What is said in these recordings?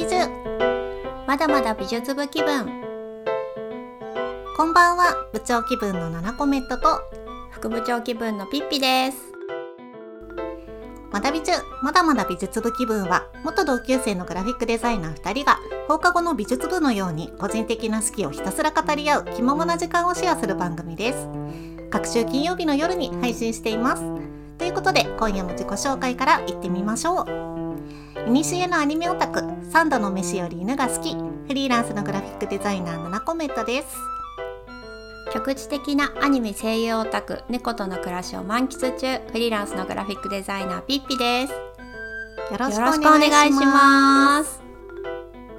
美術まだまだ美術部気分。こんばんは。部長気分のナナコメットと副部長気分のピッピです。まだ美術まだまだ美術部気分は元同級生のグラフィックデザイナー2人が放課後の美術部のように個人的な好きをひたすら語り合う気ままな時間をシェアする番組です。各週金曜日の夜に配信しています。ということで今夜も自己紹介から行ってみましょう。いにしえのアニメオタク三度の飯より犬が好き。フリーランスのグラフィックデザイナーナナコメットです。局地的なアニメ声優オタク猫との暮らしを満喫中。フリーランスのグラフィックデザイナーピッピです。よろしくおお願いします。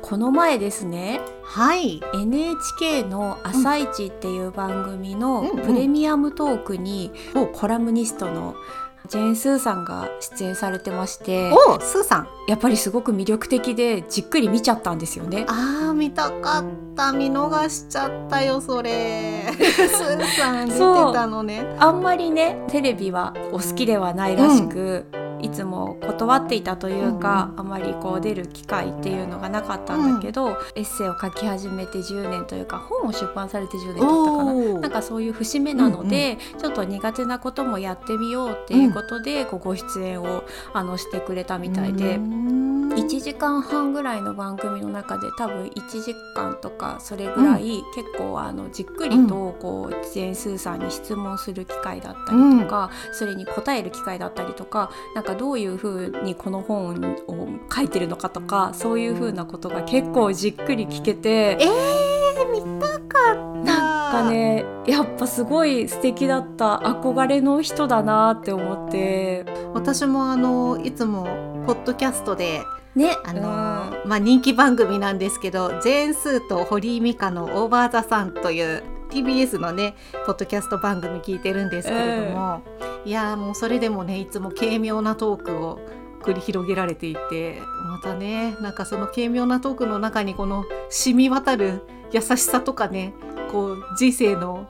この前ですね。はい。NHK の「朝一っていう番組のプレミアムトークにおコラムニストのジェーン・スーさんが出演されてましておスーさん。やっぱりすごく魅力的でじっくり見ちゃったんですよね。あー見たかった。見逃しちゃったよそれ。スーさん出てたのね。あんまりねテレビはお好きではないらしく、いつも断っていたというか、あまりこう出る機会っていうのがなかったんだけど、エッセイを書き始めて10年というか本を出版されて10年経ったかな。なんかそういう節目なので、ちょっと苦手なこともやってみようっていうことで、こうご出演をあのしてくれたみたいで、うーん1時間半ぐらいの番組の中で多分1時間とかそれぐらい、結構あのじっくりとこうジェーン・スーさんに質問する機会だったりとか、それに答える機会だったりとかなんかどういうふうにこの本を書いてるのかとかそういうふうなことが結構じっくり聞けて。えー、見たかった。なんかねやっぱすごい素敵だった憧れの人だなって思って。私もあのいつもポッドキャストでね。あの、まあ、人気番組なんですけどジェーン・スーと堀井美香の「オーバー・ザ・サン」という TBS のねポッドキャスト番組聞いてるんですけれども、いやーもうそれでもねいつも軽妙なトークを繰り広げられていてまたねなんかその軽妙なトークの中にこの染み渡る優しさとかねこう人生の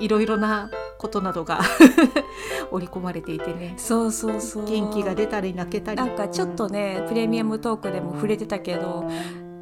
いろいろなことなどが 織り込まれていてね。そうそうそう。元気が出たり泣けたり。なんかちょっとねプレミアムトークでも触れてたけど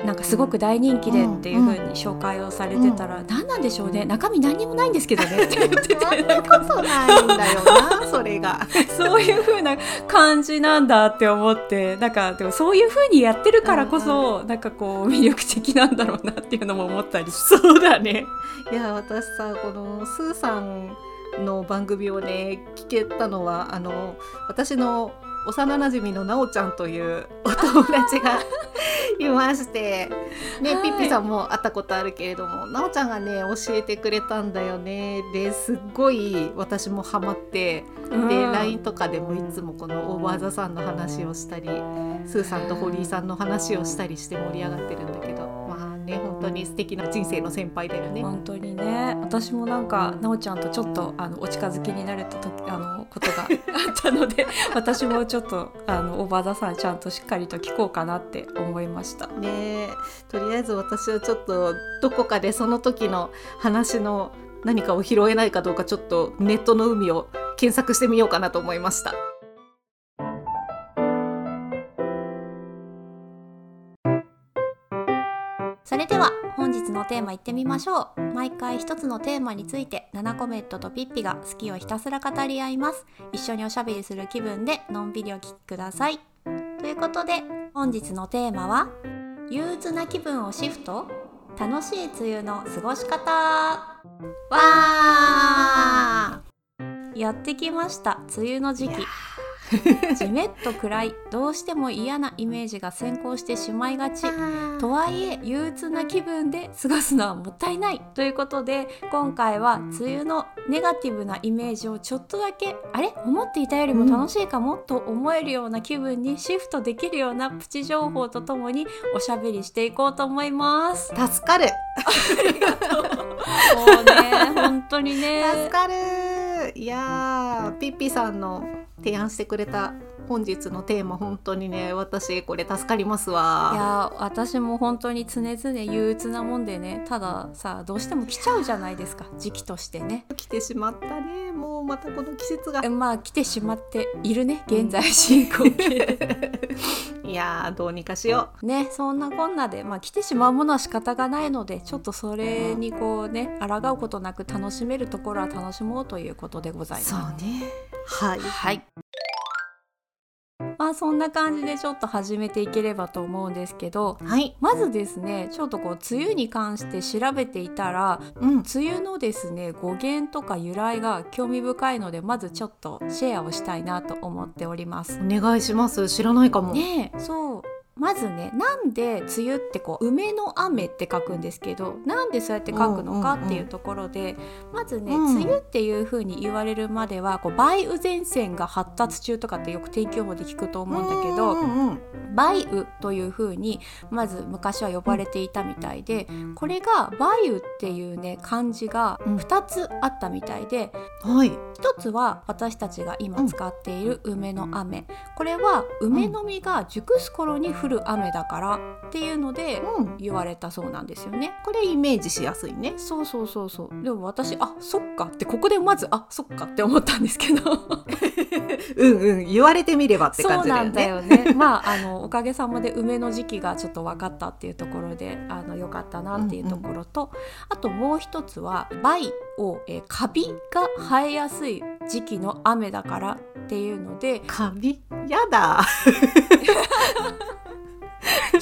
なんかすごく大人気でっていう風に紹介をされてたら、何なんでしょうね。中身何にもないんですけどね。って言ってて。そんなことないんだよなそれが。そういう風な感じなんだって思って。なんかでもそういう風にやってるからこそ、なんかこう魅力的なんだろうなっていうのも思ったりそうだね。いや私さこのスーさんの番組をね聞けたのはあの私の幼馴染のなおちゃんというお友達が いまして、ねはい。ピッピさんも会ったことあるけれどもなおちゃんがね教えてくれたんだよね。ですっごい私もハマって。で、うん。LINE とかでもいつもこのオーバーザさんの話をしたりスーさんと堀井さんの話をしたりして盛り上がってるんだけど。まあね本当に素敵な人生の先輩だよね。本当にね私もなんかなおちゃんとちょっとあのお近づきになれた時あのことがあったので 私もちょっとあのオーバーザさんちゃんとしっかりと聞こうかなって思いました。ねえとりあえず私はちょっとどこかでその時の話の何かを拾えないかどうかちょっとネットの海を検索してみようかなと思いました。それでは本日のテーマいってみましょう。毎回一つのテーマについてナナコメットとピッピが好きをひたすら語り合います。一緒におしゃべりする気分でのんびりお聞きください。ということで本日のテーマは憂鬱な気分をシフト楽しい梅雨の過ごし方。わー!やってきました。梅雨の時期。じめっと暗いどうしても嫌なイメージが先行してしまいがち。とはいえ憂鬱な気分で過ごすのはもったいない。ということで今回は梅雨のネガティブなイメージをちょっとだけあれ？思っていたよりも楽しいかも、と思えるような気分にシフトできるようなプチ情報とともにおしゃべりしていこうと思います。助かる。もうね本当にね。助かる。いやーピッピさんの提案してくれた本日のテーマ本当にね私これ助かりますいわや私も本当に常々憂鬱なもんでねたださどうしても来ちゃうじゃないですか時期としてね。来てしまったね。もうまたこの季節が。まあ来てしまっているね現在進行形で。いやーどうにかしよねそんなこんなで、まあ、来てしまうものは仕方がないのでちょっとそれにこうね抗うことなく楽しめるところは楽しもうということでござういます。そうね。はい。はい。まあそんな感じでちょっと始めていければと思うんですけどはい。まずですねちょっとこう梅雨に関して調べていたらうん。梅雨のですね語源とか由来が興味深いのでまずちょっとシェアをしたいなと思っております。お願いします。知らないかも、ねえそうまずねなんで梅雨ってこう梅の雨って書くんですけどなんでそうやって書くのかっていうところで、まずね、うん。梅雨っていう風に言われるまではこう梅雨前線が発達中とかってよく天気予報で聞くと思うんだけど、うんうんうん梅雨という風にまず昔は呼ばれていたみたいでこれが梅雨っていうね漢字が2つあったみたいで、はい。一つは私たちが今使っている梅の雨。これは梅の実が熟す頃に降る雨だからっていうのでうん。言われたそうなんですよね。これイメージしやすいね。そうそうそうそう。でも私あそっかってここでまずあそっかって思ったんですけど。うんうん言われてみればってそう感じだなんだよね。よねまああのおかげさまで梅の時期がちょっと分かったっていうところであのよかったなっていうところと、あともう一つは梅を、えーカビが生えやすい時期の雨だからっていうのでカビ？やだ。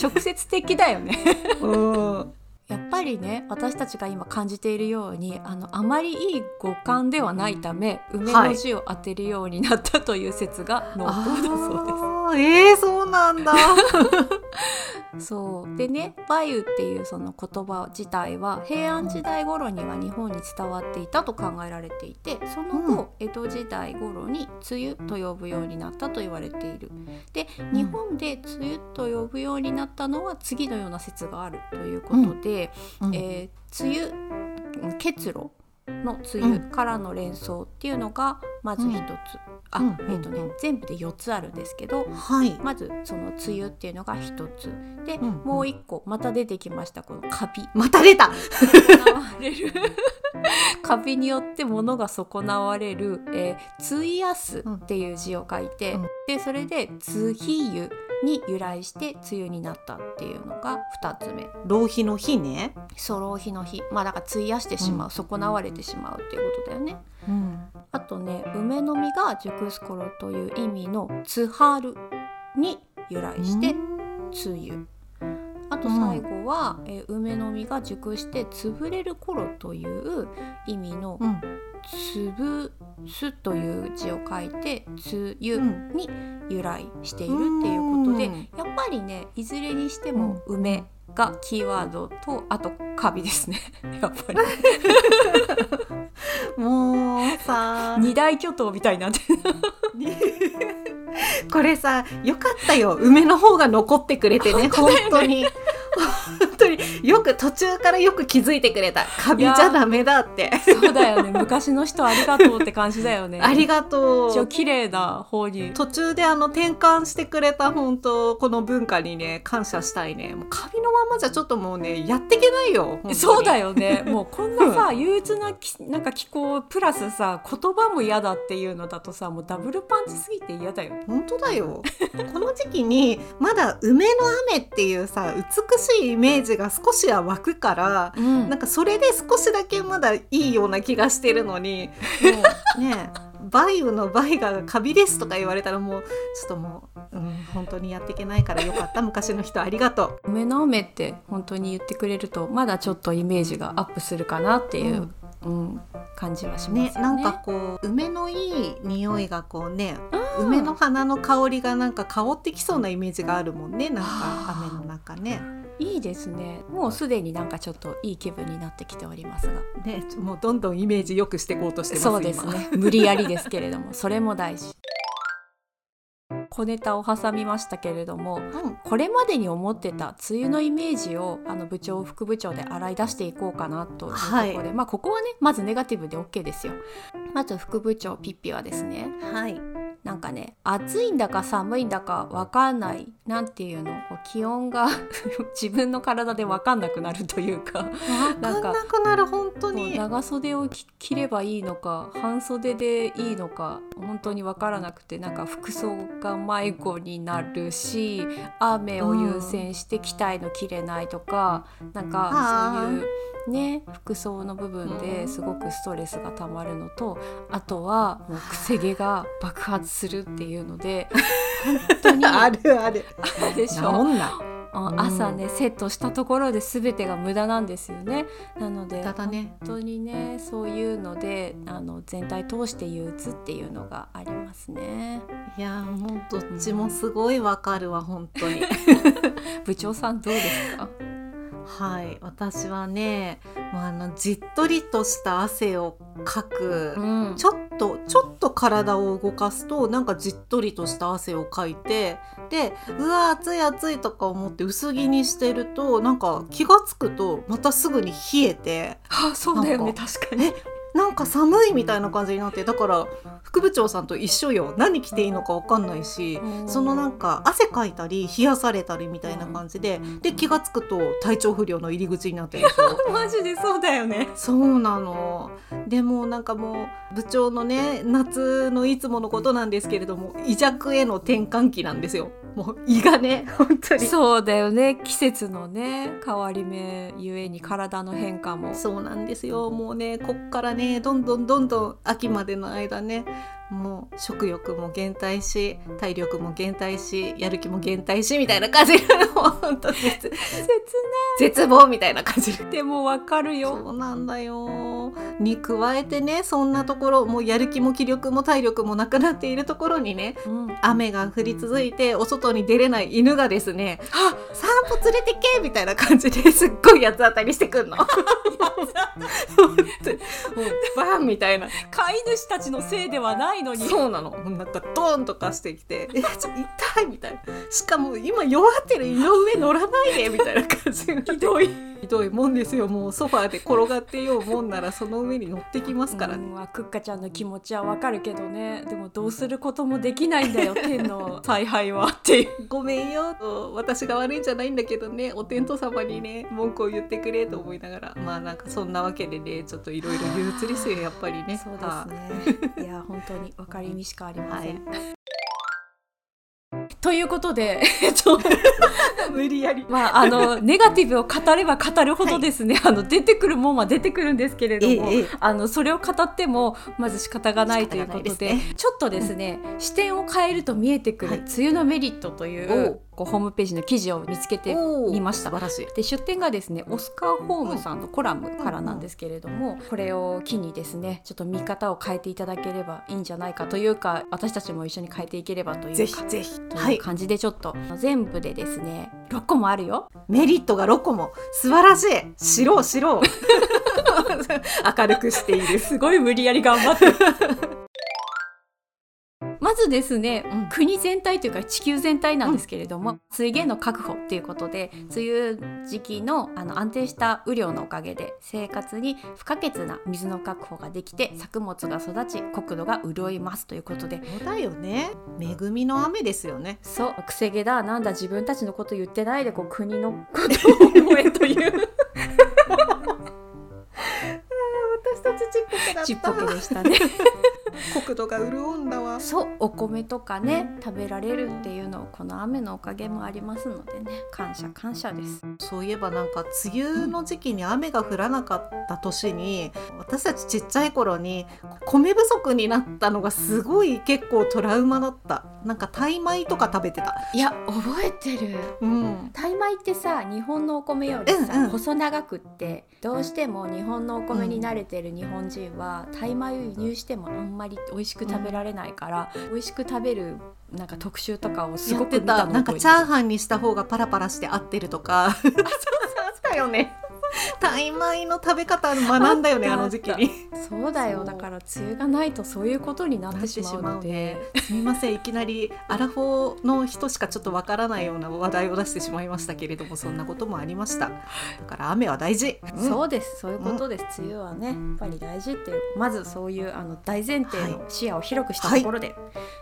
直接的だよね。うんやっぱりね私たちが今感じているようにあのあまりいい五感ではないため梅の字を当てるようになったという説が濃厚だそうです。あーえー、そうなんだ。そう。でね梅雨っていうその言葉自体は平安時代頃には日本に伝わっていたと考えられていてその後、江戸時代頃に梅雨と呼ぶようになったと言われている。で日本で梅雨と呼ぶようになったのは次のような説があるということで、うんえー梅雨結露の梅雨からの連想っていうのがまず一つ、あ、うん。えーとねうん。全部で4つあるんですけどはい。まずその梅雨っていうのが一つ。で、うんもう一個また出てきましたこのカビ。また出た。カビによって物が損なわれる「えー、ついやす」っていう字を書いて、うん。でそれで「つひゆ」に由来して梅雨になったっていうのが2つ目。浪費の日ね、そろう日の日。まあだから費やしてしまう、損なわれてしまうっていうことだよね。うん、あとね梅の実が熟す頃という意味の「つはる」に由来して梅雨。あと最後は、えー梅の実が熟して潰れる頃という意味のうん「つぶす」という字を書いて「つゆ」に由来しているっていうことで、うん。やっぱりねいずれにしても梅がキーワードとあとカビですね。やっぱり。もうさ。二大巨頭みたいになって これさよかったよ。梅の方が残ってくれてね。本当に。本当によく途中からよく気づいてくれた。カビじゃダメだって。そうだよね。昔の人ありがとうって感じだよね。ありがと一応う綺麗な方に。途中であの転換してくれた本当この文化にね感謝したいね。もうカビのままじゃちょっともうねやっていけないよそうだよね。もうこんなさ憂鬱なきなんか気候プラスさ言葉も嫌だっていうのだとさもうダブルパンチすぎて嫌だよ。本当だよ。この時期にまだ梅の雨っていうさ美しいイメージが少しは湧くからうん。なんかそれで少しだけまだいいような気がしてるのにもうね。梅雨の梅がカビですとか言われたらもうちょっともう、うん、本当にやっていけないからよかった。昔の人ありがと梅 の雨って本当に言ってくれるとまだちょっとイメージがアップするかなっていう、うん感じはしうねますよね。なんかこう梅のいい匂いがこうね梅の花の香りがなんか香ってきそうなイメージがあるもんねなんか雨の中ね。いいですね。もうすでになんかちょっといい気分になってきておりますが。ねもうどんどんイメージよくしていこうとしてますそうですね。無理やりですけれどもそれも大事小ネタを挟みましたけれども今うん。これまでに思ってた梅雨のイメージをあの部長副部長で洗い出していこうかなというところで、はい。まあここはねまずネガティブで OK ですよ。まず副部長ピッピはですねはいなんかね暑いんだか寒いんだかわかんないなんていうのこう気温が 自分の体でわかんなくなるというか分かんなくなる本当に。長袖を着ればいいのか半袖でいいのか本当に分からなくてなんか服装が迷子になるし雨を優先して着たいの着れないとか、うん、なんかそういうね服装の部分ですごくストレスがたまるのとあとはもうくせ毛が爆発するっていうので 本当にあるある。でしょ。朝ねセットしたところで全てが無駄なんですよね。なので、ね、本当にねそういうのであの全体通して憂鬱っていうのがありますね。いやもうどっちもすごいわかるわ、うん、本当に。部長さんどうですか？はい。私はねもうあのじっとりとした汗をかく、うん、ちょっとちょっと体を動かすとなんかじっとりとした汗をかいてでうわ暑い暑いとか思って薄着にしてるとなんか気が付くとまたすぐに冷えてあそうだよね。確かになんか寒いみたいな感じになってだから副部長さんと一緒よ。何着ていいのか分かんないしそのなんか汗かいたり冷やされたりみたいな感じでで気が付くと体調不良の入り口になってるでしょ。マジでそうだよね。そうなの。でもなんかもう部長のね夏のいつものことなんですけれども胃弱への転換期なんですよ。もう胃がね。本当に。そうだよね。季節のね変わり目ゆえに体の変化も。そうなんですよ。もうねこっからねどんどんどんどん秋までの間ねもう食欲も減退し体力も減退しやる気も減退しみたいな感じ。の本当絶絶望みたいな感じ。でもわかるよそうなんだよ。に加えてねそんなところもうやる気も気力も体力もなくなっているところにね、うん、雨が降り続いてお外に出れない犬がですね「あ散歩連れてけ!」みたいな感じですっごい八つ当たりしてくんの。バンみたいな。飼い主たちのせいではないないのに。そうなの。なんかドーンとかしてきて「えちょっと痛い」みたいな。しかも今弱ってる胃の上乗らないでみたいな感じ ひどい。ひどいもんですよ。もうソファーで転がってようもんならその上に乗ってきますからね、うん、クッカちゃんの気持ちはわかるけどね。でもどうすることもできないんだよ天の。采配はっていう。ごめんよ。と私が悪いんじゃないんだけどね。お天道様にね文句を言ってくれと思いながら。まあなんかそんなわけでねちょっといろいろ憂鬱ですよやっぱりね。そうですね。いや本当に分かりみしかありません、はい。ということで、えっと、無理やり。まあ、あの、ネガティブを語れば語るほどですね、はい、あの、出てくるもんは出てくるんですけれども、ええ、あの、それを語っても、まず仕方がないということで、でね、ちょっとですね、うん、視点を変えると見えてくる、梅雨のメリットという、こうホームページの記事を見つけてみました。で出典がですねオスカー・ホームさんのコラムからなんですけれども、これを機にですねちょっと見方を変えていただければいいんじゃないかというか私たちも一緒に変えていければというかぜひぜひ。という感じでちょっと、はい、全部でですね6個もあるよ。メリットが6個も。素晴らしい。白白 明るくしている。すごい無理やり頑張って。まずですね、うん、国全体というか地球全体なんですけれども、うん、水源の確保っていうことで梅雨時期のあの安定した雨量のおかげで生活に不可欠な水の確保ができて作物が育ち国土が潤いますということで。そうだよね。恵みの雨ですよね。そう。くせ毛だなんだ自分たちのこと言ってないでこう国のことを思えという。私たちちっぽけだった。ちっぽけでしたね国土が潤んだわ。そうお米とかね食べられるっていうのをこの雨のおかげもありますのでね。感謝感謝です。そういえばなんか梅雨の時期に雨が降らなかった年に私たちちっちゃい頃に米不足になったのがすごい結構トラウマだった。なんかタイ米とか食べてた。いや覚えてる、うん、タイ米ってさ日本のお米よりさ、うんうん、細長くってどうしても日本のお米に慣れてる日本人は、タイ米を輸入してもあんまり美味しく食べられないから、うん、美味しく食べるなんか特集とかをすごく見たなんかチャーハンにした方がパラパラして合ってるとか。そうそうだよね タイ米の食べ方学んだよねあの時期に。そうだよ。だから梅雨がないとそういうことになってしまうので、すみません。いきなりアラフォーの人しかちょっとわからないような話題を出してしまいましたけれどもそんなこともありました。だから雨は大事、うん。そうです。そういうことです、梅雨はねやっぱり大事っていうまずそういうあの大前提の視野を広くしたところで、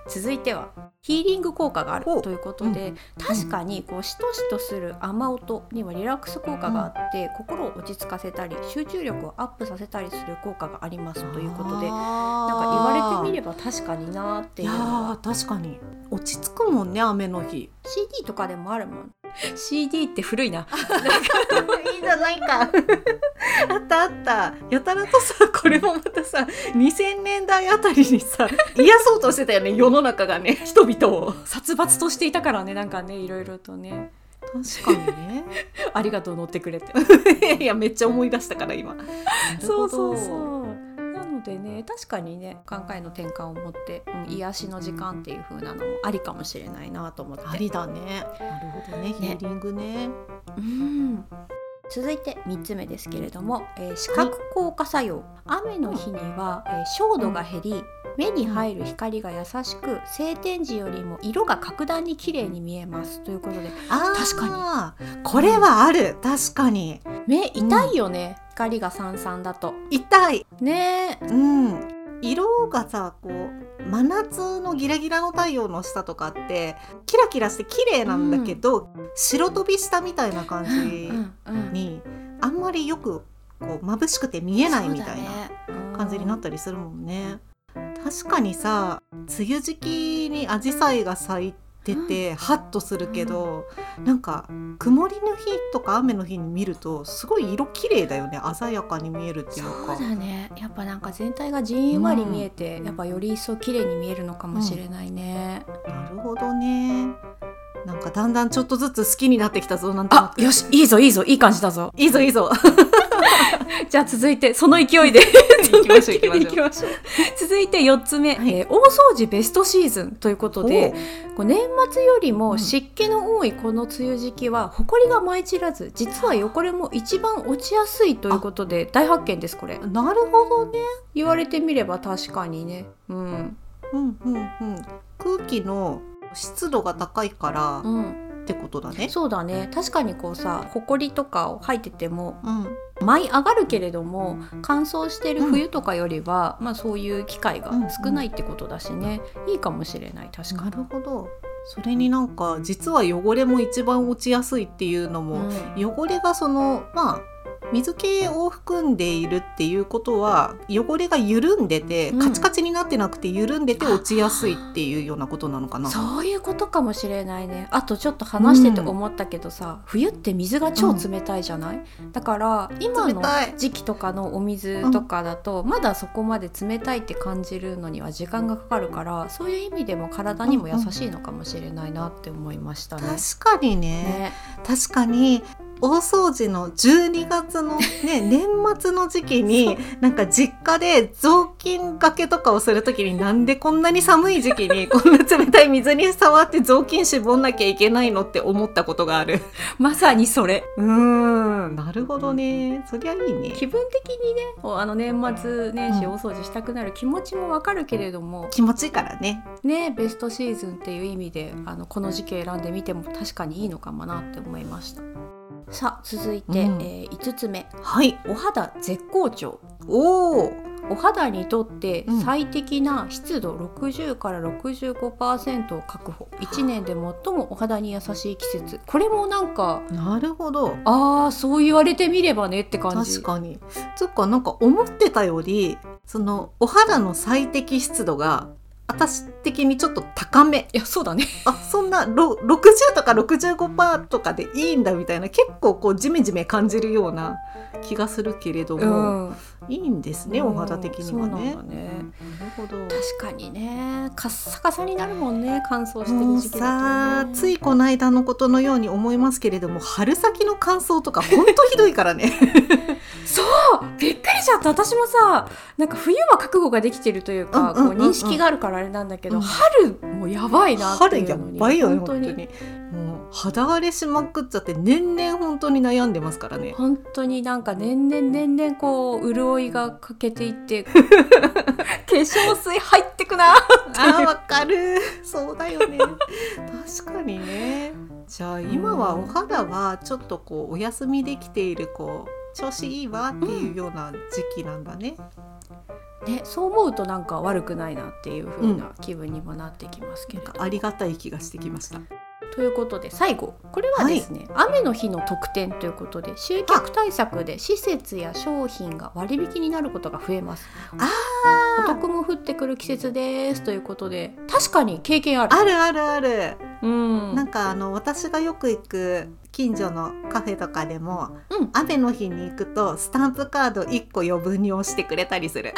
続いてはヒーリング効果があるということで、うん確かにこうしとしとする雨音にはリラックス効果があって、心を落ち着かせたり集中力をアップさせたりする効果がありますということでなんか言われてみれば確かになっていう。のはー確かに。落ち着くもんね雨の日。CD とかでもあるもん。CD って古いな。いいじゃないか。あったあった。やたらとさこれもまたさ2000年代あたりにさ癒そうとしてたよね世の中がね人々を。殺伐としていたからねなんかねいろいろとね確かにね。ありがとう乗ってくれて。いやめっちゃ思い出したから今。そうそううそう。なのでね確かにね考えの転換を持って、うん、癒しの時間っていう風なのもありかもしれないなと思って。ありだね。なるほどねヒーリングね。うん。続いて3つ目ですけれども、えー視覚効果作用、雨の日には、えー照度が減り目に入る光が優しく晴天時よりも色が格段に綺麗に見えます。ということで確かに。これはある。確かに。目痛いよね、光がさんさんだと。痛い。ね。えうん。色がさこう真夏のギラギラの太陽の下とかってキラキラして綺麗なんだけど、白飛びしたみたいな感じうんうんに、あんまりよくこう眩しくて見えないみたいな感じになっったりするもんね。確かにさ梅雨時期にアジサイが咲いてて、ハッとするけど、なんか曇りの日とか雨の日に見るとすごい色綺麗だよね鮮やかに見えるっていうそうか。だねやっぱなんか全体がじんわり見えて、やっぱより一層綺麗に見えるのかもしれないね、なるほどね。なんかだんだんちょっとずつ好きになってきたぞなんとなく。あよしいいぞいいぞいい感じだぞいいぞいいぞ。じゃあ続いてその勢いで。行きましょう続いて4つ目、はい。えー大掃除ベストシーズンということでこう年末よりも湿気の多いこの梅雨時期は埃が舞い散らず実は汚れも一番落ちやすいということで大発見ですこれ。なるほどね。言われてみれば確かにね。うん。うんうんうん。空気の湿度が高いからうん。ってことだね。そうだね。確かにこうさ埃とかを吐いててもうん。舞い上がるけれども乾燥してる冬とかよりは、まあそういう機会が少ないってことだしね、いいかもしれない確かなに。るほど。それになんか実は汚れも一番落ちやすいっていうのも、うん。汚れがそのまあ水気を含んでいるっていうことは汚れが緩んでて、うん。カチカチになってなくて緩んでて落ちやすいっていうようなことなのかな。そういうことかもしれないね。あとちょっと話してて思ったけどさ、冬って水が超冷たいじゃない、だから今の時期とかのお水とかだと、まだそこまで冷たいって感じるのには時間がかかるからそういう意味でも体にも優しいのかもしれないなって思いましたね。確かにね。ね。確かに大掃除の12月のね 年末の時期になんか実家で雑巾がけとかをする時になんでこんなに寒い時期に こんな冷たい水に触って雑巾絞んなきゃいけないのって思ったことがある。まさにそれうーんなるほどねそりゃいいね。気分的にねあの年末年始うん大掃除したくなる気持ちもわかるけれども、気持ちいいからね。ねベストシーズンっていう意味であのこの時期選んでみても確かにいいのかもなって思いましたさあ続いて、うんえ5つ目はい。お肌絶好調おお。お肌にとってうん最適な湿度60から65%を確保1年で最もお肌に優しい季節これもなんかなるほど。ああそう言われてみればねって感じ確かに。そっかなんか思ってたよりそのお肌の最適湿度が私的にちょっと高め。いやそうだね。あそんなろ60とか65%とかでいいんだみたいな結構こうジメジメ感じるような気がするけれども、ん。いいんですね、お肌的にはね。なんだね。なるほど。確かにね。カッサカサになるもんね乾燥してる時期だと、ね、さついこの間のことのように思いますけれども春先の乾燥とかほんとひどいからね そうびっくりしちゃった。私もさなんか冬は覚悟ができてるというか、うんうんうんうん。こう認識があるからあれなんだけど、うん。春もやばいなってい春やうのに。ばいよね本当に。もう肌荒れしまくっちゃって年々本当に悩んでますからね。本当になんか年々年々こう潤いが欠けていって 化粧水入ってくなあーわかる。そうだよね。確かにね。じゃあ今はお肌はちょっとこうお休みできているこう調子いいわっていうような時期なんだね、ね、そう思うとなんか悪くないなっていう風な気分にもなってきますけれど、なんかありがたい気がしてきました。ということで最後これはですね、雨の日の特典ということで集客対策で施設や商品が割引になることが増えます。あお得も降ってくる季節ですということで確かに経験ある。あるあるある、うん。なんかあの私がよく行く近所のカフェとかでもうん。雨の日に行くとスタンプカード1個余分に押してくれたりする。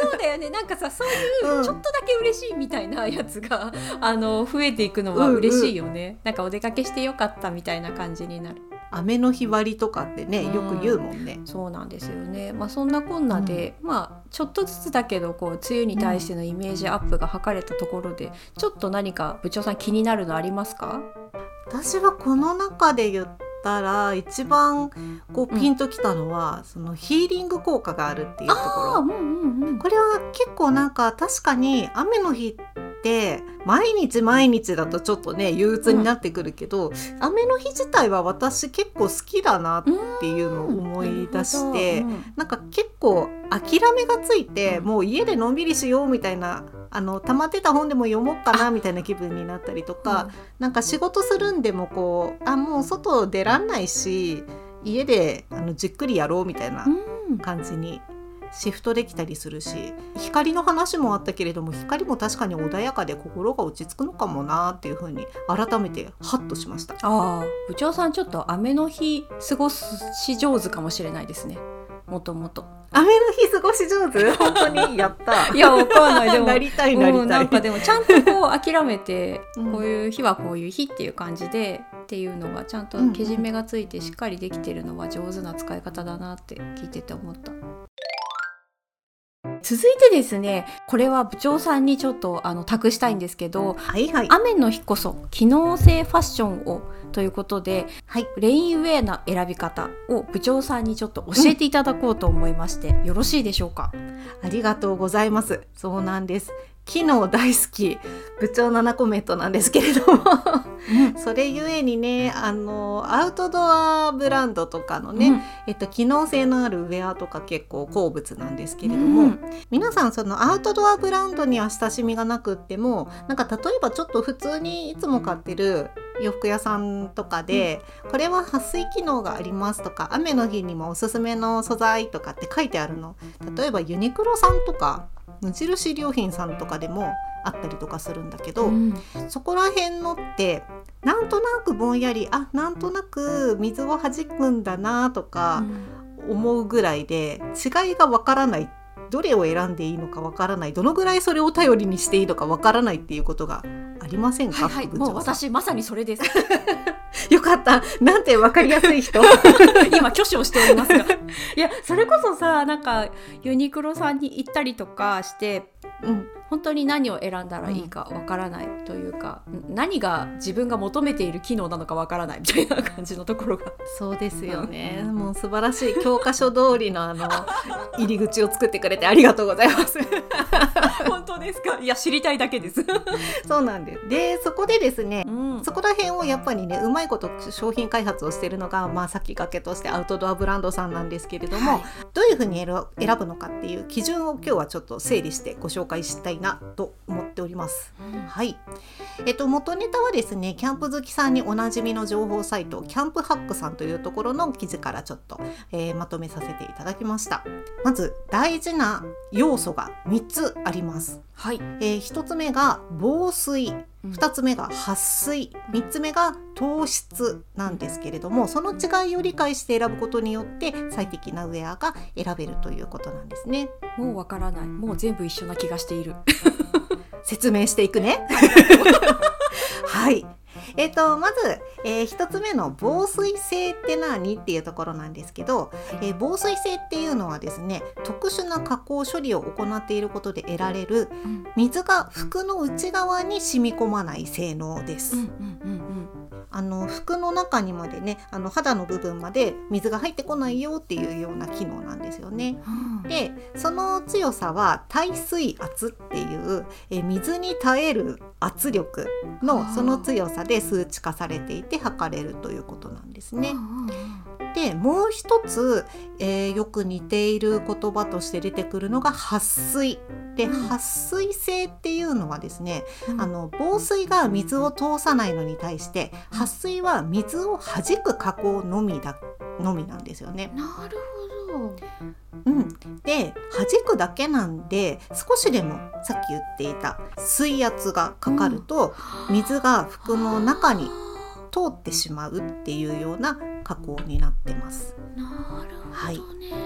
そうだよね。なんかさそういううん。ちょっとだけ嬉しいみたいなやつが、あの増えていくのは嬉しいよね、なんかお出かけしてよかったみたいな感じになる。雨の日割りとかってねよく言うもんね、そうなんですよね。まあそんなこんなで、まあちょっとずつだけどこう梅雨に対してのイメージアップが図れたところで、ちょっと何か部長さん気になるのありますか？私はこの中で言ったら一番こうピンときたのは、そのヒーリング効果があるっていうところ。あうんうんうん。これは結構なんか確かに雨の日って毎日毎日だとちょっとね憂鬱になってくるけど、雨の日自体は私結構好きだなっていうのを思い出して、うん。なんか結構諦めがついてもう家でのんびりしようみたいなあの溜まってた本でも読もうかなみたいな気分になったりとか、なんか仕事するんでもこうあもう外出らんないし家であのじっくりやろうみたいなうん。感じにシフトできたりするし光の話もあったけれども光も確かに穏やかで心が落ち着くのかもなっていうふうに改めてハッとしました。ああ部長さんちょっと雨の日過ごし上手かもしれないですねもともと。雨の日過ごし上手？本当にやった。いやわかんない。でも なりたいなりうん、たないんかでもちゃんとこう諦めて、うん。こういう日はこういう日っていう感じでっていうのがちゃんとけじめがついてしっかりできてるのは上手な使い方だなって聞いてて思った。続いてですねこれは部長さんにちょっとあの託したいんですけどはいはい。雨の日こそ機能性ファッションをということではい。レインウェアの選び方を部長さんにちょっと教えていただこうと思いまして、よろしいでしょうか？ありがとうございます。そうなんです機能大好き部長7コメントなんですけれども。それゆえにねあのアウトドアブランドとかのね、えっと、機能性のあるウェアとか結構好物なんですけれども、うん。皆さんそのアウトドアブランドには親しみがなくってもなんか例えばちょっと普通にいつも買ってる洋服屋さんとかで、これは撥水機能がありますとか雨の日にもおすすめの素材とかって書いてあるの。例えばユニクロさんとか無印良品さんとかでもあったりとかするんだけど、うん。そこら辺のってなんとなくぼんやりあなんとなく水を弾くんだなとか思うぐらいで違いがわからないどれを選んでいいのかわからないどのぐらいそれを頼りにしていいのかわからないっていうことがありませんか、はいはいもう私まさにそれです。よかった。なんてわかりやすい人。今挙手をしておりますが。いやそれこそさなんかユニクロさんに行ったりとかしてうん本当に何を選んだらいいかわからないというか、何が自分が求めている機能なのかわからないみたいな感じのところが。そうですよね。もう素晴らしい教科書通りのあの 入り口を作ってくれてありがとうございます。本当ですか？いや知りたいだけです、そうなんです。でそこでですねうん。そこら辺をやっぱりねうまいこと商品開発をしているのが、まあ、先駆けとしてアウトドアブランドさんなんですけれども、はい。どういうふうに選ぶ選ぶのかっていう基準を今日はちょっと整理してご紹介したいなと思っております。はい、えっと元ネタはですねキャンプ好きさんにおなじみの情報サイトキャンプハックさんというところの記事からちょっと、えーまとめさせていただきました。まず大事な要素が3つあります、はい、え1つ目が防水。うん2つ目が撥水。3つ目が糖質なんですけれどもその違いを理解して選ぶことによって最適なウェアが選べるということなんですね。もうわからない。もう全部一緒な気がしている。説明していくね。はいえー、とまず、え1つ目の防水性って何っていうところなんですけど、えー防水性っていうのはですね特殊な加工処理を行っていることで得られる水が服の内側に染み込まない性能です。うんうんうんあの服の中にまでねあの肌の部分まで水が入ってこないよっていうような機能なんですよね。でその強さは耐水圧っていうえ水に耐える圧力のその強さで数値化されていて測れるということなんですね。でもう一つ、えー、よく似ている言葉として出てくるのが撥水で、うん、撥水性っていうのはですね、うん、あの防水が水を通さないのに対して撥水は水を弾く加工のみだのみなんですよね。なるほど。うん、で弾くだけなんで少しでもさっき言っていた水圧がかかると、水が服の中に通ってしまうっていうような加工になってます。なるほど、ね、はい、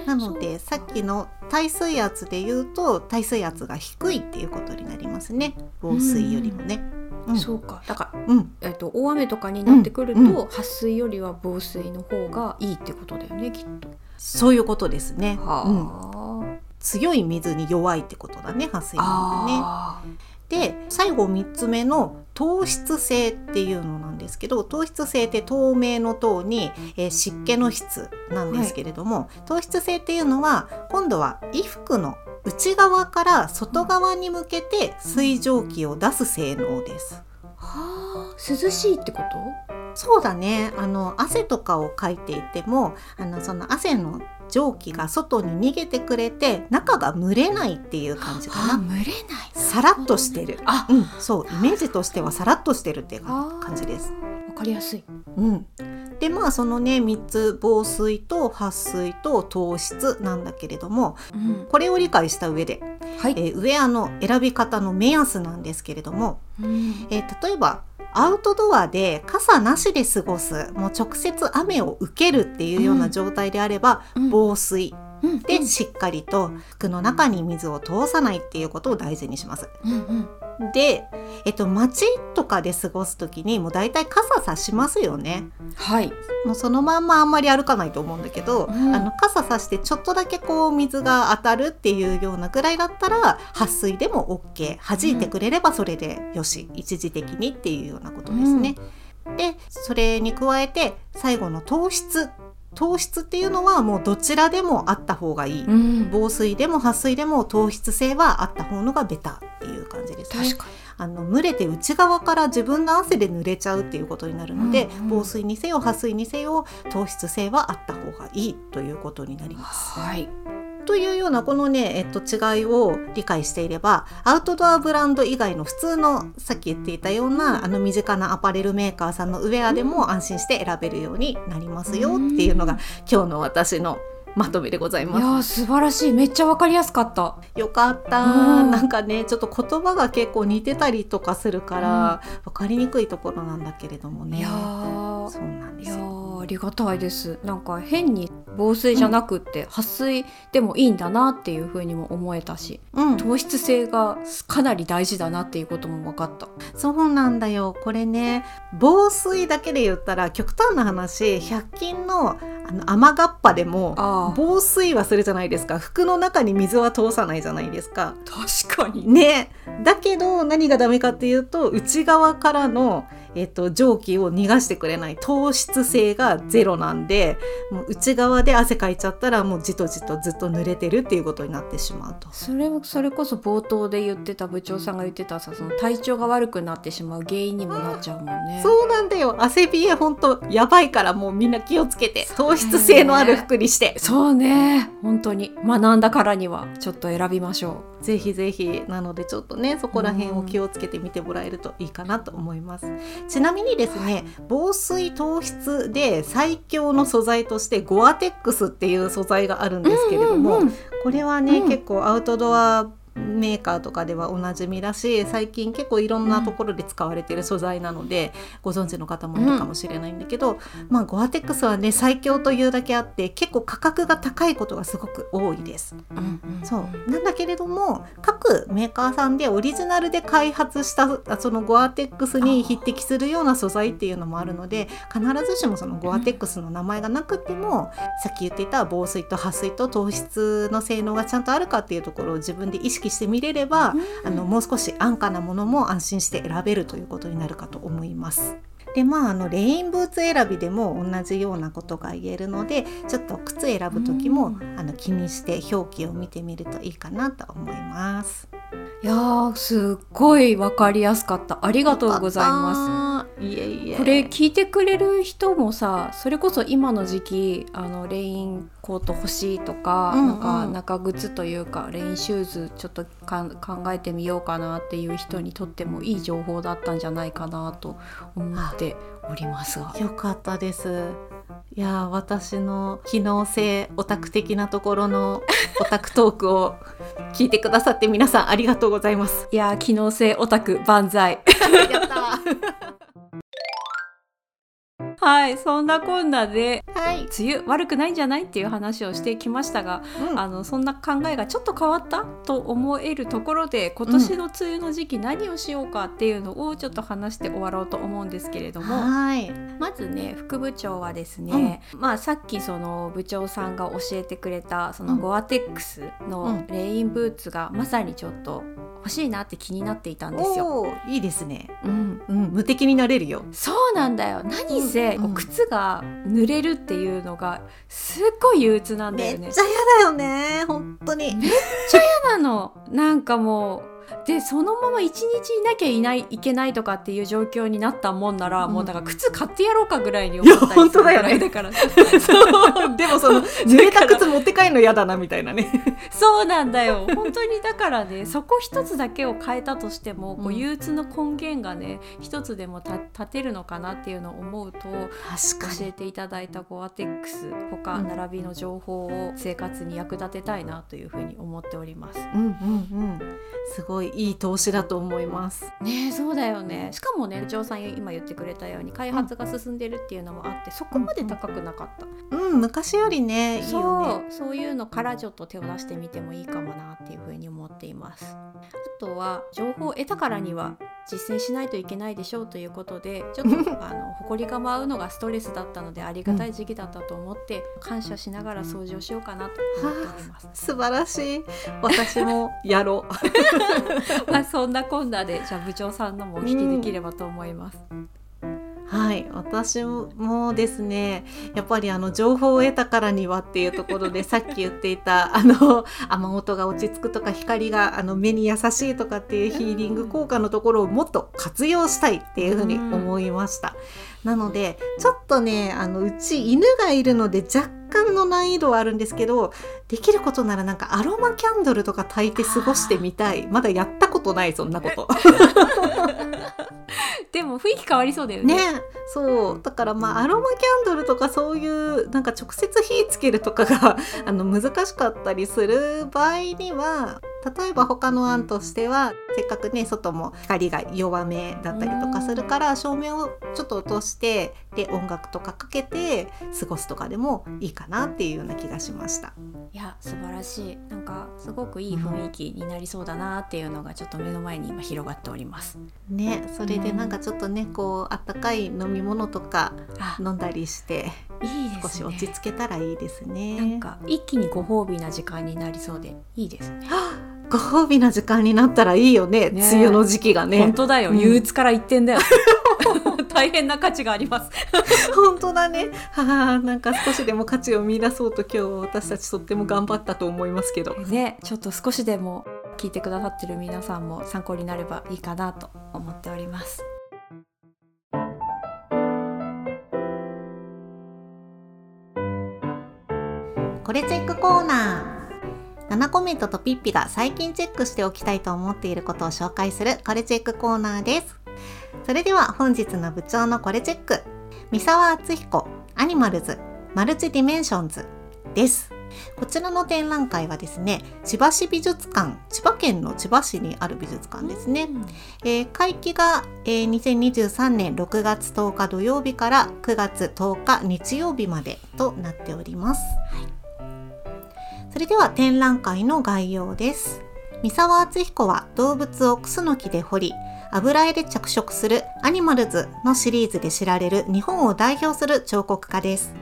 なのでさっきの耐水圧で言うと耐水圧が低いっていうことになりますね。防水よりもね。うん、そうか。だから、うん。えっと、大雨とかになってくると、うん、撥水よりは防水の方がいいってことだよねきっと。そういうことですね。はあ、うん、強い水に弱いってことだね撥水なんでね。で最後3つ目の糖質性っていうのなんですけど糖質性って透明の糖に、えー、湿気の質なんですけれども、はい、糖質性っていうのは今度は衣服の内側から外側に向けて水蒸気を出す性能です。はあ、涼しいってこと？そうだね。あの汗とかをかいていてもあのその汗の蒸気が外に逃げてくれて中が蒸れないっていう感じかな。蒸れない。さらっとしてる。あ、うん、そうイメージとしてはさらっとしてるっていう感じです。わかりやすい。うん。でまあそのね3つ防水と撥水と糖質なんだけれども、うん、これを理解した上で、はいえー、ウェアの選び方の目安なんですけれども、うん、えー、例えばアウトドアで傘なしで過ごすもう直接雨を受けるっていうような状態であれば、うん、防水。でしっかりと服の中に水を通さないっていうことを大事にします。うんうん。で、えっと、街とかで過ごす時にもう大体傘さしますよね。はい。もうそのまんまあんまり歩かないと思うんだけど、うん、あの傘さしてちょっとだけこう水が当たるっていうようなぐらいだったら撥水でも OK 弾いてくれればそれでよし、うん、一時的にっていうようなことですね。うん、でそれに加えて最後の糖質。糖質っていうのはもうどちらでもあった方がいい、うん、防水でも撥水でも糖質性はあった方のがベタっていう感じですね。あの蒸れて内側から自分の汗で濡れちゃうっていうことになるので、うんうん、防水にせよ撥水にせよ糖質性はあった方がいいということになります。はい。というようなこのね、えっと、違いを理解していればアウトドアブランド以外の普通のさっき言っていたようなあの身近なアパレルメーカーさんのウェアでも安心して選べるようになりますよっていうのが今日の私のまとめでございます。いや素晴らしいめっちゃわかりやすかった。よかった、うん、なんかねちょっと言葉が結構似てたりとかするから、うん、わかりにくいところなんだけれどもね。いやそうなんですよ。ありがたいです。なんか変に防水じゃなくって撥水でもいいんだなっていうふうにも思えたし、うん、糖質性がかなり大事だなっていうことも分かった。そうなんだよ。これね防水だけで言ったら極端な話100均のあの雨がっぱでも防水はするじゃないですか。服の中に水は通さないじゃないですか。確かに。ね。だけど何がダメかっていうと内側からのえっと、蒸気を逃がしてくれない糖質性がゼロなんでもう内側で汗かいちゃったらもうじとじとずっと濡れてるっていうことになってしまうと。それそれこそ冒頭で言ってた部長さんが言ってたさその体調が悪くなってしまう原因にもなっちゃうもんね。そうなんだよ。汗冷えほんとやばいからもうみんな気をつけて糖質性のある服にして。そうね。本当に。学んだからにはちょっと選びましょうぜひぜひ。なのでちょっとねそこら辺を気をつけてみてもらえるといいかなと思います。ちなみにですね、防水糖質で最強の素材としてゴアテックスっていう素材があるんですけれども、これはね、結構アウトドアメーカーとかではおなじみだし最近結構いろんなところで使われてる素材なので、ご存知の方もいるかもしれないんだけど、うん、まあゴアテックスはね最強というだけあって結構価格が高いことがすごく多いです。うんそう。なんだけれども各メーカーさんでオリジナルで開発したそのゴアテックスに匹敵するような素材っていうのもあるので必ずしもそのゴアテックスの名前がなくても、さっき言っていた防水と撥水と糖質の性能がちゃんとあるかっていうところを自分で意識してみれれば、うん、あのもう少し安価なものも安心して選べるということになるかと思います。でまああのレインブーツ選びでも同じようなことが言えるのでちょっと靴選ぶ時も、あの気にして表記を見てみるといいかなと思います。いやーすっごいわかりやすかったありがとうございますす。いえいえ。これ聞いてくれる人もさそれこそ今の時期あのレインコート欲しいとか、うんうんなんか中靴というかレインシューズちょっと考えてみようかなっていう人にとってもいい情報だったんじゃないかなと思っておりますが。よかったです。いやー私の機能性オタク的なところの オタクトークを聞いてくださって皆さんありがとうございます。いやー機能性オタク万歳やった はいそんなこんなではい。梅雨悪くないんじゃないっていう話をしてきましたがうん。あのそんな考えがちょっと変わったと思えるところで今年の梅雨の時期何をしようかっていうのをちょっと話して終わろうと思うんですけれども。はい。まずね副部長はですね、まあさっきその部長さんが教えてくれたそのうん。ゴアテックスうのん。レインブーツがまさにちょっと欲しいなって気になっていたんですよ。いいですね。うん、うん、無敵になれるよ。そうなんだよ何せ、うん靴が濡れるっていうのがすっごい憂鬱なんだよねめっち。ゃ嫌だよね。本当に。なのなんかもうでそのまま一日いなきゃいないいけないとかっていう状況になったもんなら、うん。もうだから靴買ってやろうかぐらいに思ったりするだよねぐらいだから。そう。でもその 濡れた靴持って帰るの嫌だなみたいなね。そうなんだよ。本当にだからねそこ一つだけを変えたとしても、こううん。憂鬱の根源がね一つでもた立てるのかなっていうのを思うと確教えていただいたゴアテックス他うん。並びの情報を生活に役立てたいなというふうに思っております。うんうんうん。すごいいい投資だと思います。ねえそうだよね。しかもね部長さん今言ってくれたように開発が進んでるっていうのもあってそこまで高くなかった、うん、昔よりね、いいそよね。うそういうのからちょっと手を出してみてもいいかもなっていうふうに思っています。あとは情報を得たからには実践しないといけないでしょうということでちょっと あの埃が舞うのがストレスだったのでありがたい時期だったと思って、感謝しながら掃除をしようかなと思っております 素晴らしい。私もやろう。まあそんなこんなでじゃあ部長さんのもお聞きできればと思います、はい、私もですねやっぱりあの情報を得たからにはっていうところで さっき言っていたあの雨音が落ち着くとか光があの目に優しいとかっていうヒーリング効果のところをもっと活用したいっていうふうに思いました。なのでちょっとねあのうち犬がいるので若干の難易度はあるんですけどできることならなんかアロマキャンドルとか焚いて過ごしてみたい。まだやったことないそんなこと。でも雰囲気変わりそうだよね。ねそう。だからまあアロマキャンドルとかそういうなんか直接火つけるとかがあの難しかったりする場合には例えば他の案としてはせっかくね外も光が弱めだったりとかするから照明をちょっと落としてで音楽とかかけて過ごすとかでもいいかなっていうような気がしました。いや素晴らしい。なんかすごくいい雰囲気になりそうだなっていうのがちょっと目の前に今広がっております。ねそれでなんかちょっとねこうあったかい飲み物とかあ飲んだりしていいですね。少し落ち着けたらいいですね。なんか一気にご褒美な時間になりそうでいいですね。ご褒美な時間になったらいいよね。ね。梅雨の時期がね。本当だよ、うん憂鬱から一点だよ 大変な価値があります。本当だね。はあなんか少しでも価値を見出そうと今日は私たちとっても頑張ったと思いますけど。ねちょっと少しでも聞いてくださってる皆さんも参考になればいいかなと思っております。これチェックコーナー。7コメントとピッピが最近チェックしておきたいと思っていることを紹介するこれチェックコーナーですそれでは本日の部長のこれチェック。三沢厚彦アニマルズマルチディメンションズです。こちらの展覧会はですね千葉市美術館千葉県の千葉市にある美術館ですね、えー会期が、えー2023年6月10日土曜日から9月10日日曜日までとなっております。それでは展覧会の概要です。三沢敦彦は動物をクスノキで彫り、油絵で着色するアニマルズのシリーズで知られる日本を代表する彫刻家です。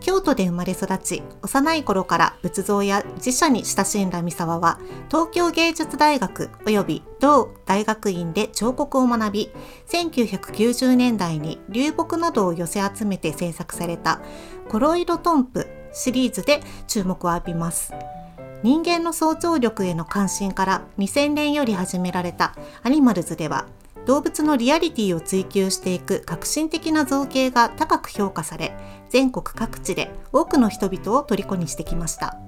京都で生まれ育ち幼い頃から仏像や寺社に親しんだ三沢は東京芸術大学及び同大学院で彫刻を学び1990年代に流木などを寄せ集めて制作されたコロイドトンプシリーズで注目を浴びます人間の想像力への関心から2000年より始められたアニマルズでは動物のリアリティを追求していく革新的な造形が高く評価され全国各地で多くの人々を虜にしてきました。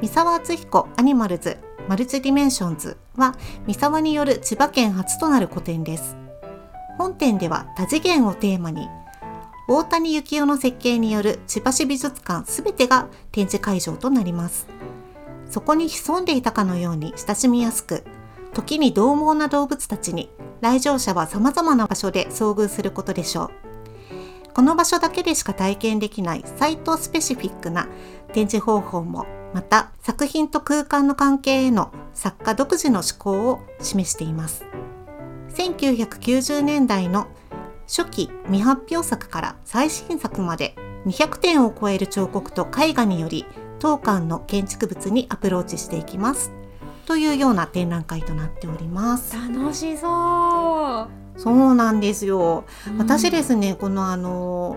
三沢厚彦アニマルズマルチディメンションズは三沢による千葉県初となる個展です。本展では多次元をテーマに大谷幸雄の設計による千葉市美術館すべてが展示会場となります。そこに潜んでいたかのように親しみやすく時に獰猛な動物たちに来場者は様々な場所で遭遇することでしょう。この場所だけでしか体験できないサイトスペシフィックな展示方法もまた作品と空間の関係への作家独自の思考を示しています。1990年代の初期未発表作から最新作まで200点を超える彫刻と絵画により当館の建築物にアプローチしていきます。というような展覧会となっております。楽しそう。そうなんですよ、うん、私ですねこのあの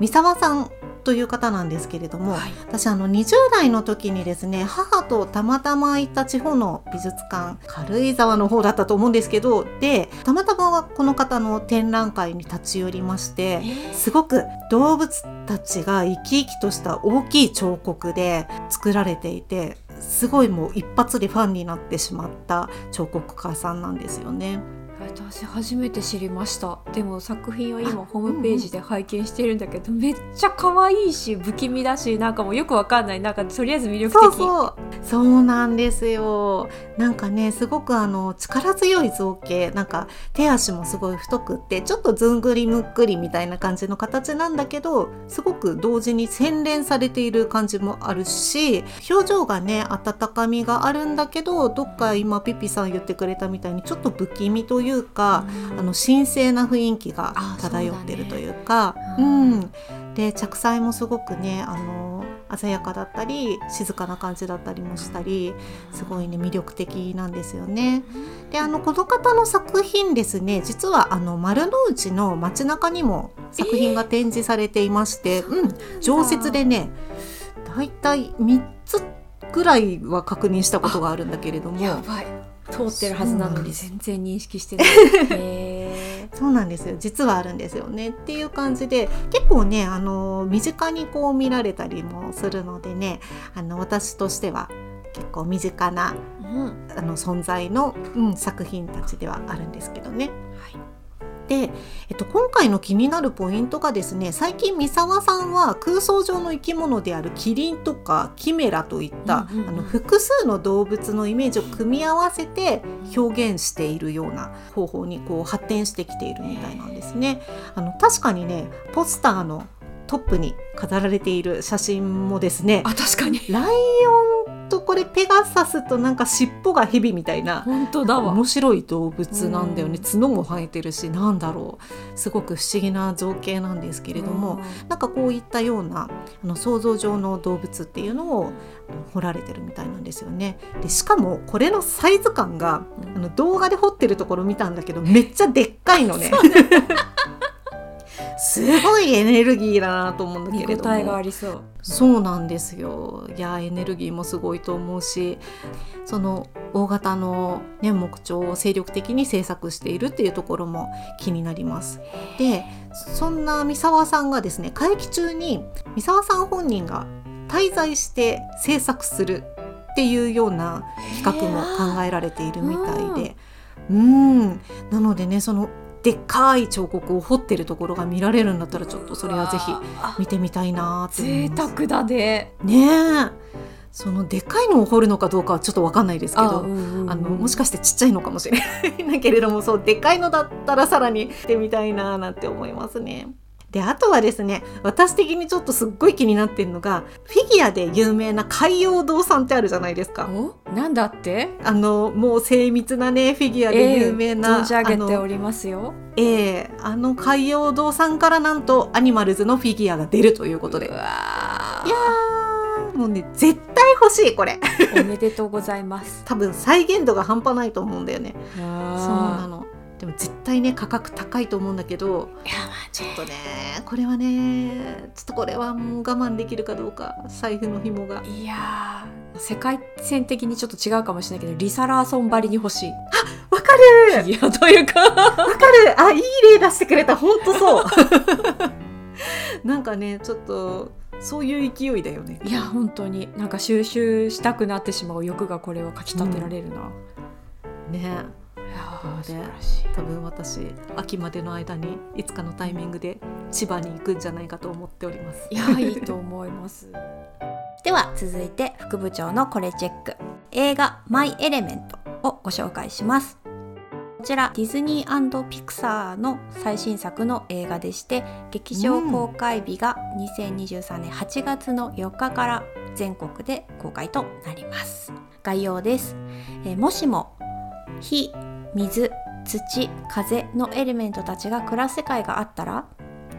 三沢さんという方なんですけれども、はい、私あの20代の時にですね母とたまたま行った地方の美術館軽井沢の方だったと思うんですけどでたまたまこの方の展覧会に立ち寄りましてすごく動物たちが生き生きとした大きい彫刻で作られていてすごいもう一発でファンになってしまった彫刻家さんなんですよね。私初めて知りました。でも作品を今ホームページで拝見してるんだけど、うんうん、めっちゃ可愛いし不気味だしなんかもうよくわかんない。なんかとりあえず魅力的。そうそう。なんですよ。なんかねすごくあの力強い造形。なんか手足もすごい太くってちょっとずんぐりむっくりみたいな感じの形なんだけどすごく同時に洗練されている感じもあるし表情がね温かみがあるんだけどどっか今ピピさん言ってくれたみたいにちょっと不気味というか、うん、あの神聖な雰囲気が漂ってるというかう、ね、うん、で着彩もすごくねあの鮮やかだったり静かな感じだったりもしたりすごいね魅力的なんですよね。であのこの方の作品ですね実はあの丸の内の街中にも作品が展示されていまして、えー、うん常設でねだ。いたい3つぐらいは確認したことがあるんだけれども。通ってるはずなのに。全然認識してない。そうなんですよ。実はあるんですよね。っていう感じで結構ねあの身近にこう見られたりもするのでねあの私としては結構身近な、うん、あの存在の、うん、作品たちではあるんですけどね。はいで、えっと、今回の気になるポイントがですね最近三沢さんは空想上の生き物であるキリンとかキメラといった、うんうんうん、あの複数の動物のイメージを組み合わせて表現しているような方法にこう発展してきているみたいなんですね。あの確かにねポスターのトップに飾られている写真もですねあ確かに。ライオンとこれペガサスとなんか尻尾が蛇みたいな本当だわ。面白い動物なんだよね。角も生えてるしなんだろう。すごく不思議な造形なんですけれどもなんかこういったようなあの想像上の動物っていうのを彫られてるみたいなんですよね。でしかもこれのサイズ感があの動画で彫ってるところ見たんだけどめっちゃでっかいのね。すごいエネルギーだなと思うんだけれども。がありそう。そうなんですよ。いやエネルギーもすごいと思うしその大型の、ね、木彫を精力的に制作しているっていうところも気になります。でそんな三沢さんがですね会期中に三沢さん本人が滞在して制作するっていうような企画も考えられているみたいで。うん。なのでねそのでっかい彫刻を彫ってるところが見られるんだったらちょっとそれはぜひ見てみたいなって贅沢だね。ねそのでっかいのを彫るのかどうかはちょっと分かんないですけどあ、のもしかしてちっちゃいのかもしれないけれどもそうでっかいのだったらさらにしてみたいななんて思いますね。であとはですね私的にちょっとすっごい気になってるのがフィギュアで有名な海洋堂さんってあるじゃないですか。なんだって？あのもう精密なねフィギュアで有名な、えー、存じ上げておりますよ。ええー、あの海洋堂さんからなんとアニマルズのフィギュアが出るということで。うわもうね絶対欲しいこれ。おめでとうございます。多分再現度が半端ないと思うんだよね。そうなのでも絶対ね価格高いと思うんだけどいやまあちょっとねこれはねちょっとこれはもう我慢できるかどうか財布の紐が。いやー世界線的にちょっと違うかもしれないけどリサ・ラーソンばりに欲しい。わかる。いやというかわかる。あいい例出してくれた。ほんとそう。なんかねちょっとそういう勢いだよね。いや本当に。なんか収集したくなってしまう欲がこれをかきたてられるな、ねいやー素晴らしい。多分私秋までの間にいつかのタイミングで千葉に行くんじゃないかと思っております。いやいいと思います。では続いて副部長のこれチェック。映画「マイ・エレメント」をご紹介します。こちらディズニーピクサーの最新作の映画でして劇場公開日が2023年8月の4日から全国で公開となります。概要です、えーもしも火水土風のエレメントたちが暮らす世界があったら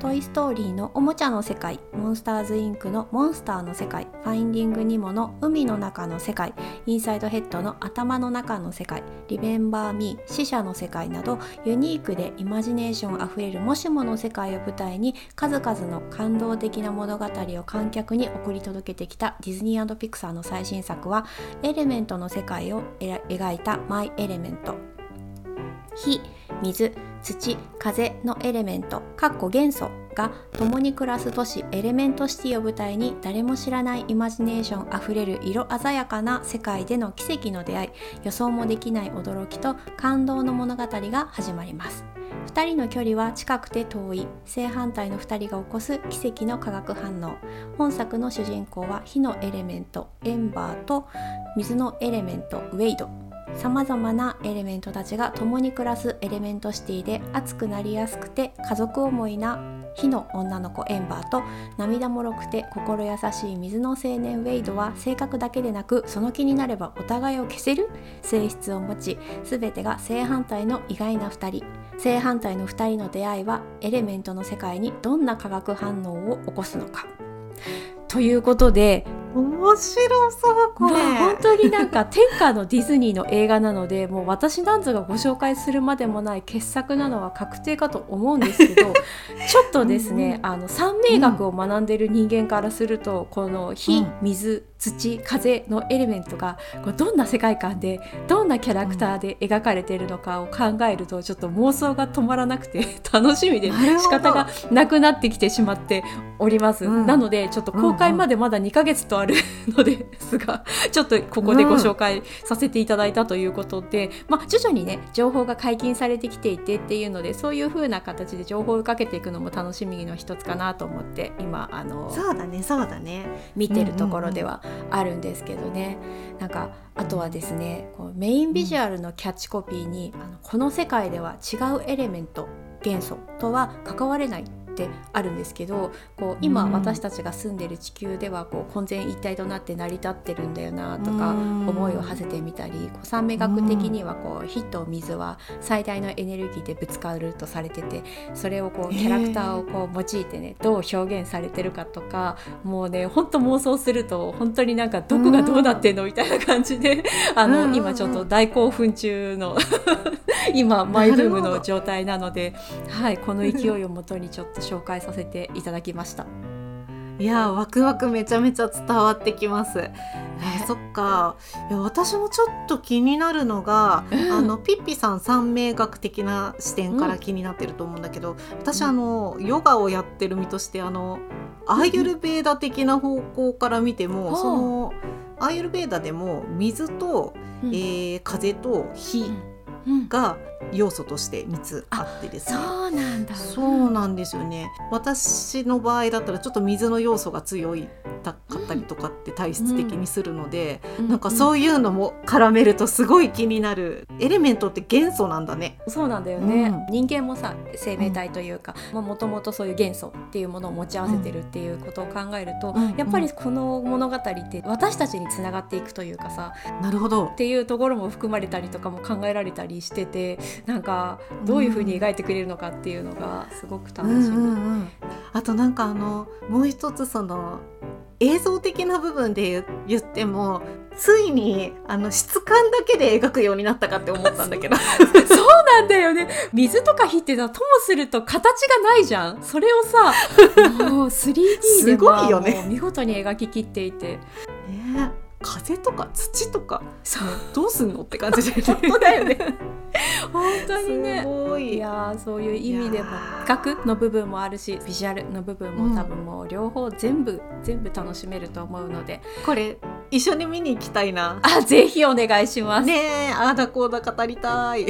トイ・ストーリーのおもちゃの世界、モンスターズ・インクのモンスターの世界、ファインディング・ニモの海の中の世界、インサイド・ヘッドの頭の中の世界、リベンバー・ミー、死者の世界など、ユニークでイマジネーションあふれるもしもの世界を舞台に、数々の感動的な物語を観客に送り届けてきたディズニーピクサーの最新作は、エレメントの世界を描いたマイ・エレメント。火水土風のエレメントかっこ元素が共に暮らす都市エレメントシティを舞台に誰も知らないイマジネーションあふれる色鮮やかな世界での奇跡の出会い予想もできない驚きと感動の物語が始まります。2人の距離は近くて遠い正反対の2人が起こす奇跡の化学反応。本作の主人公は火のエレメントエンバーと水のエレメントウェイド。さまざまなエレメントたちが共に暮らすエレメントシティで熱くなりやすくて家族思いな火の女の子エンバーと涙もろくて心優しい水の青年ウェイドは性格だけでなくその気になればお互いを消せる性質を持ち全てが正反対の意外な2人正反対の2人の出会いはエレメントの世界にどんな化学反応を起こすのかということで面白そうこれ、まあ本当になんか天下のディズニーの映画なので もう私なんぞがご紹介するまでもない傑作なのは確定かと思うんですけど ちょっとですねあの三名学を学んでる人間からすると、この火、うん。水土風のエレメントがこうどんな世界観でどんなキャラクターで描かれているのかを考えるとちょっと妄想が止まらなくて 楽しみで仕方がなくなってきてしまっております、うん。なのでちょっと公開までまだ2ヶ月とあるのですがちょっとここでご紹介させていただいたということで、まあ、徐々にね情報が解禁されてきていてっていうのでそういう風な形で情報をかけていくのも楽しみの一つかなと思って今あのそうだねそうだね見てるところではあるんですけどね、なんかあとはですねこうメインビジュアルのキャッチコピーに、あのこの世界では違うエレメント元素とは関われないってあるんですけどこう今うん。私たちが住んでる地球ではこう混然一体となって成り立ってるんだよなとかうん。思いを馳せてみたりこう三名学的にはこう火と水は最大のエネルギーでぶつかるとされててそれをこうキャラクターをこう用いてねどう表現されてるかとかもうねほんと妄想すると本当になんかどこがどうなってんのみたいな感じであの今ちょっと大興奮中の 今マイブームの状態なのではいこの勢いをもとにちょっと紹介させていただきました。いやーワクワクめちゃめちゃ伝わってきます。えー そっか。いや私もちょっと気になるのが、うん。あのピッピさん三名学的な視点から気になってると思うんだけど、私あのヨガをやってる身としてあのアーユルベーダ的な方向から見ても、うんそのアーユルベーダでも水と、うん。えー風と火うんが要素として3つあってですね。そうなんだ。そうなんですよね。私の場合だったらちょっと水の要素が強いかったりとかって体質的にするので、なんかうそういうのも絡めるとすごい気になる。エレメントって元素なんだね。そうなんだよね、うん。人間もさ生命体というかもともとそういう元素っていうものを持ち合わせてるっていうことを考えると、うんやっぱりこの物語って私たちにつながっていくというかさなるほど。っていうところも含まれたりとかも考えられたりしててなんかどういうふうに描いてくれるのかっていうのがすごく楽しみ。うんうんうん。あとなんかあのもう一つその映像的な部分で言言ってもついにあの質感だけで描くようになったかって思ったんだけど。そうなんだよね。水とか火ってさともすると形がないじゃん。それをさ もう 3D ですごいよね。見事に描ききっていて。ね風とか土とかどうすんのって感じで 本当だよね。本当にすねごい。いやーそういう意味でも企画の部分もあるしビジュアルの部分も多分もう両方全部、全部楽しめると思うので。これ一緒に見に行きたいな。あぜひお願いします、ねえあーだこうだ語りたい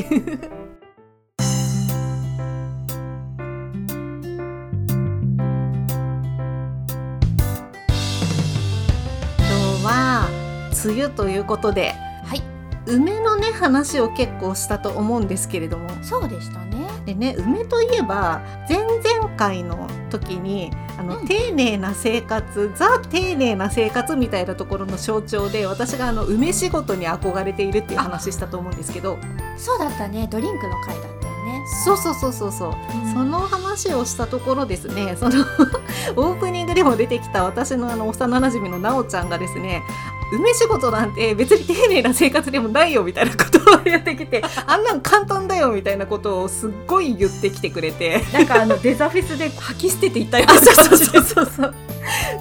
梅雨ということではい。梅のね話を結構したと思うんですけれども。そうでしたね。でね梅といえば前々回の時にあの、うん。丁寧な生活ザ丁寧な生活みたいなところの象徴で私があの梅仕事に憧れているっていう話したと思うんですけど。そうだったね。ドリンクの回だったよね、そうそうそうそうそう、その話をしたところですねその オープニングでも出てきた私のあの幼なじみのなおちゃんがですね梅仕事なんて別に丁寧な生活でもないよみたいなことを言ってきて あんなん簡単だよみたいなことをすっごい言ってきてくれて。なんかあのデザフェスで吐き捨てていったようそうそうそうそう。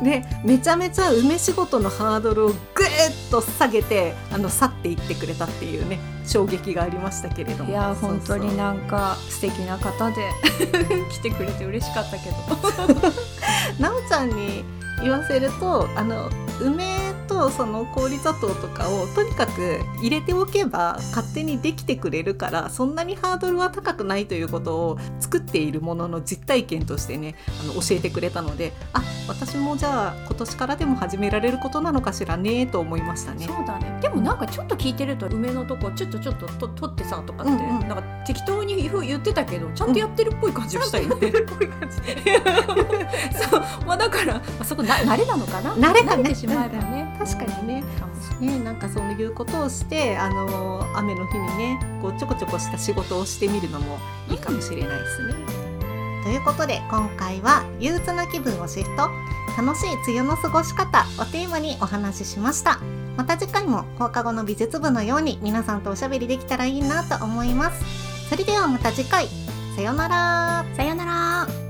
でめちゃめちゃ梅仕事のハードルをぐーっと下げてあの去っていってくれたっていうね衝撃がありましたけれどもいや本当になんか素敵な方で 来てくれて嬉しかったけど なおちゃんに言わせるとあの梅とその氷砂糖とかをとにかく入れておけば勝手にできてくれるからそんなにハードルは高くないということを作っているものの実体験としてねあの教えてくれたのであ私もじゃあ今年からでも始められることなのかしらねと思いましたね。そうだね。でもなんかちょっと聞いてると梅のとこちょっとちょっとと取ってさとかって、うんうん。なんか適当に言ってたけどちゃんとやってるっぽい感じがしたよね。そう。まあだから、まあ、そこな慣れなのかな？慣れかねしまえばね。確かにね。ね、なんかそういうことをして、あのー雨の日にねこうちょこちょこした仕事をしてみるのもいいかもしれないですね。ということで今回は「憂鬱な気分をシフト楽しい梅雨の過ごし方」をテーマにお話ししました。また次回も放課後の美術部のように皆さんとおしゃべりできたらいいなと思います。それではまた次回。さようなら。さよなら